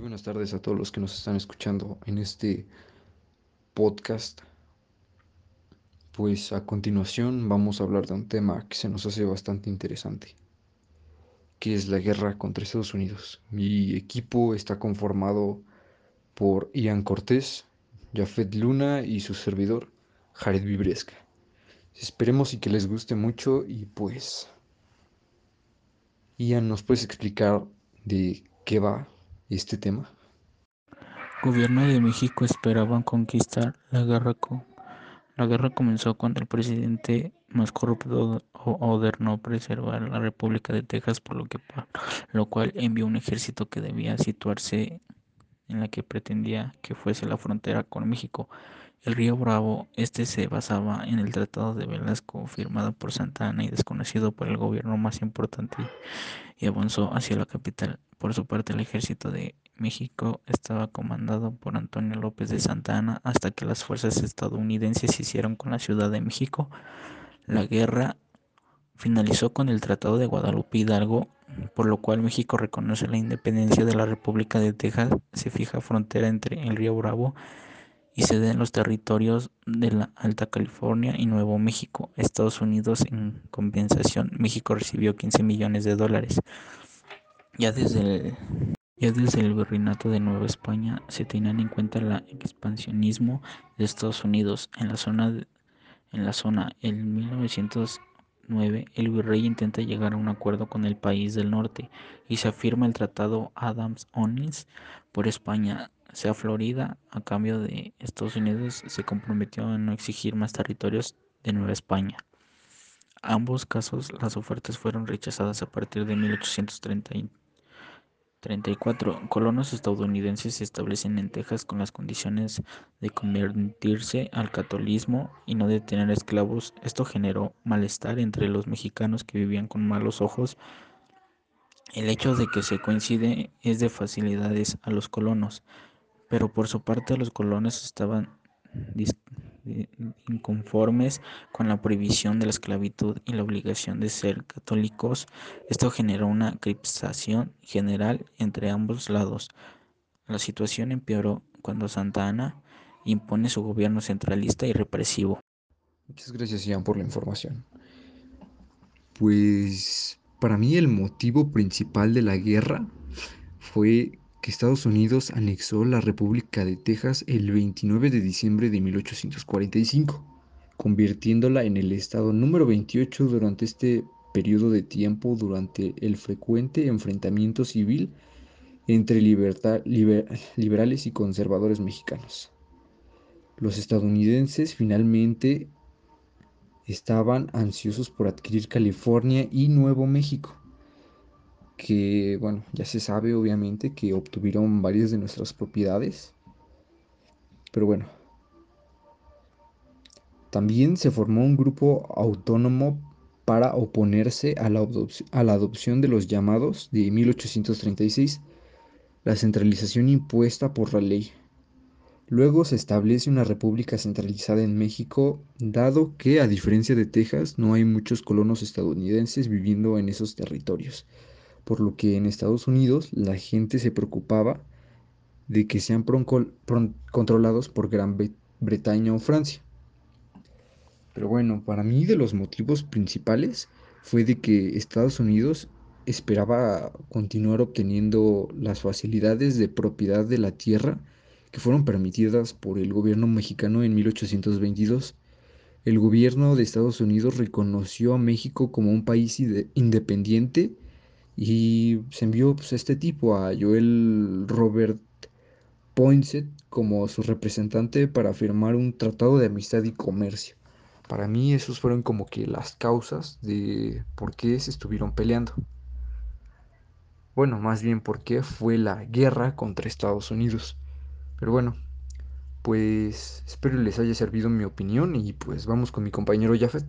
Buenas tardes a todos los que nos están escuchando en este podcast. Pues a continuación vamos a hablar de un tema que se nos hace bastante interesante, que es la guerra contra Estados Unidos. Mi equipo está conformado por Ian Cortés, Jafet Luna y su servidor, Jared Vibresca. Esperemos y que les guste mucho y pues... Ian, ¿nos puedes explicar de qué va este tema? Gobierno de México esperaban conquistar la guerra. la guerra comenzó cuando el presidente más corrupto ordenó preservar la República de Texas, por lo, que, lo cual envió un ejército que debía situarse en la que pretendía que fuese la frontera con México. El río Bravo, este se basaba en el Tratado de Velasco, firmado por Santa Ana y desconocido por el gobierno más importante, y avanzó hacia la capital. Por su parte, el ejército de México estaba comandado por Antonio López de Santa Ana hasta que las fuerzas estadounidenses se hicieron con la Ciudad de México. La guerra finalizó con el Tratado de Guadalupe Hidalgo, por lo cual México reconoce la independencia de la República de Texas, se fija frontera entre el río Bravo y se den los territorios de la Alta California y Nuevo México. Estados Unidos en compensación, México recibió 15 millones de dólares. Ya desde el, ya desde el virreinato de Nueva España se tenían en cuenta el expansionismo de Estados Unidos en la zona en la zona en 1909 el virrey intenta llegar a un acuerdo con el país del norte y se afirma el tratado Adams-Onis por España. Sea Florida a cambio de Estados Unidos se comprometió a no exigir más territorios de Nueva España. Ambos casos las ofertas fueron rechazadas a partir de 1830 34. Colonos estadounidenses se establecen en Texas con las condiciones de convertirse al catolicismo y no de tener esclavos. Esto generó malestar entre los mexicanos que vivían con malos ojos. El hecho de que se coincide es de facilidades a los colonos, pero por su parte los colonos estaban inconformes con la prohibición de la esclavitud y la obligación de ser católicos. Esto generó una crispación general entre ambos lados. La situación empeoró cuando Santa Ana impone su gobierno centralista y represivo. Muchas gracias, Ian, por la información. Pues para mí el motivo principal de la guerra fue que Estados Unidos anexó la República de Texas el 29 de diciembre de 1845, convirtiéndola en el estado número 28 durante este periodo de tiempo durante el frecuente enfrentamiento civil entre liberales y conservadores mexicanos. Los estadounidenses finalmente estaban ansiosos por adquirir California y Nuevo México que, bueno, ya se sabe obviamente que obtuvieron varias de nuestras propiedades. Pero bueno. También se formó un grupo autónomo para oponerse a la, a la adopción de los llamados de 1836, la centralización impuesta por la ley. Luego se establece una república centralizada en México, dado que, a diferencia de Texas, no hay muchos colonos estadounidenses viviendo en esos territorios por lo que en Estados Unidos la gente se preocupaba de que sean controlados por Gran Bretaña o Francia. Pero bueno, para mí de los motivos principales fue de que Estados Unidos esperaba continuar obteniendo las facilidades de propiedad de la tierra que fueron permitidas por el gobierno mexicano en 1822. El gobierno de Estados Unidos reconoció a México como un país independiente y se envió pues, este tipo, a Joel Robert Poinsett, como su representante para firmar un tratado de amistad y comercio. Para mí esos fueron como que las causas de por qué se estuvieron peleando. Bueno, más bien por qué fue la guerra contra Estados Unidos. Pero bueno, pues espero les haya servido mi opinión y pues vamos con mi compañero Jafet.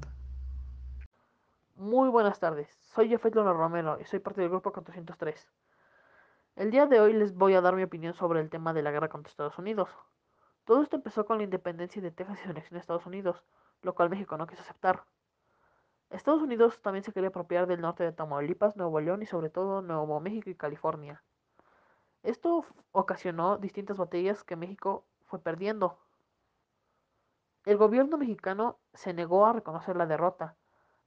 Muy buenas tardes, soy Jeffet Luna Romero y soy parte del grupo 403. El día de hoy les voy a dar mi opinión sobre el tema de la guerra contra Estados Unidos. Todo esto empezó con la independencia de Texas y su anexión a Estados Unidos, lo cual México no quiso aceptar. Estados Unidos también se quería apropiar del norte de Tamaulipas, Nuevo León y sobre todo Nuevo México y California. Esto ocasionó distintas batallas que México fue perdiendo. El gobierno mexicano se negó a reconocer la derrota,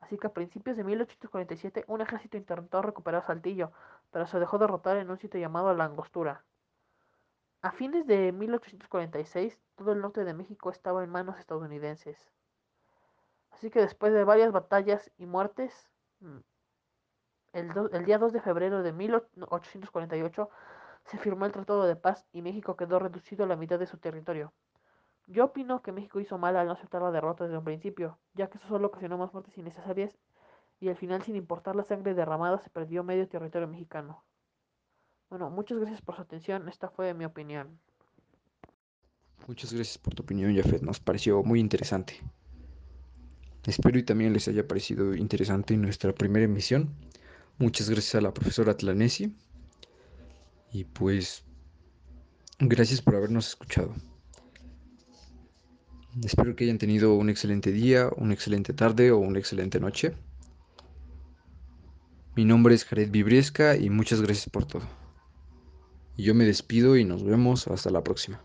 así que a principios de 1847 un ejército intentó recuperar Saltillo, pero se dejó derrotar en un sitio llamado La Angostura. A fines de 1846, todo el norte de México estaba en manos estadounidenses. Así que después de varias batallas y muertes, mm, el, el, día 2 de febrero de 1848 se firmó el Tratado de Paz y México quedó reducido a la mitad de su territorio. Yo opino que México hizo mal al no aceptar la derrota desde un principio, ya que eso solo ocasionó más muertes innecesarias y al final, sin importar la sangre derramada, se perdió medio territorio mexicano. Bueno, muchas gracias por su atención, esta fue mi opinión. Muchas gracias por tu opinión, Jafet, nos pareció muy interesante. Espero y también les haya parecido interesante nuestra primera emisión. Muchas gracias a la profesora Tlanesi. Y pues, gracias por habernos escuchado. Espero que hayan tenido un excelente día, una excelente tarde o una excelente noche. Mi nombre es Jared Vibriesca y muchas gracias por todo. Yo me despido y nos vemos hasta la próxima.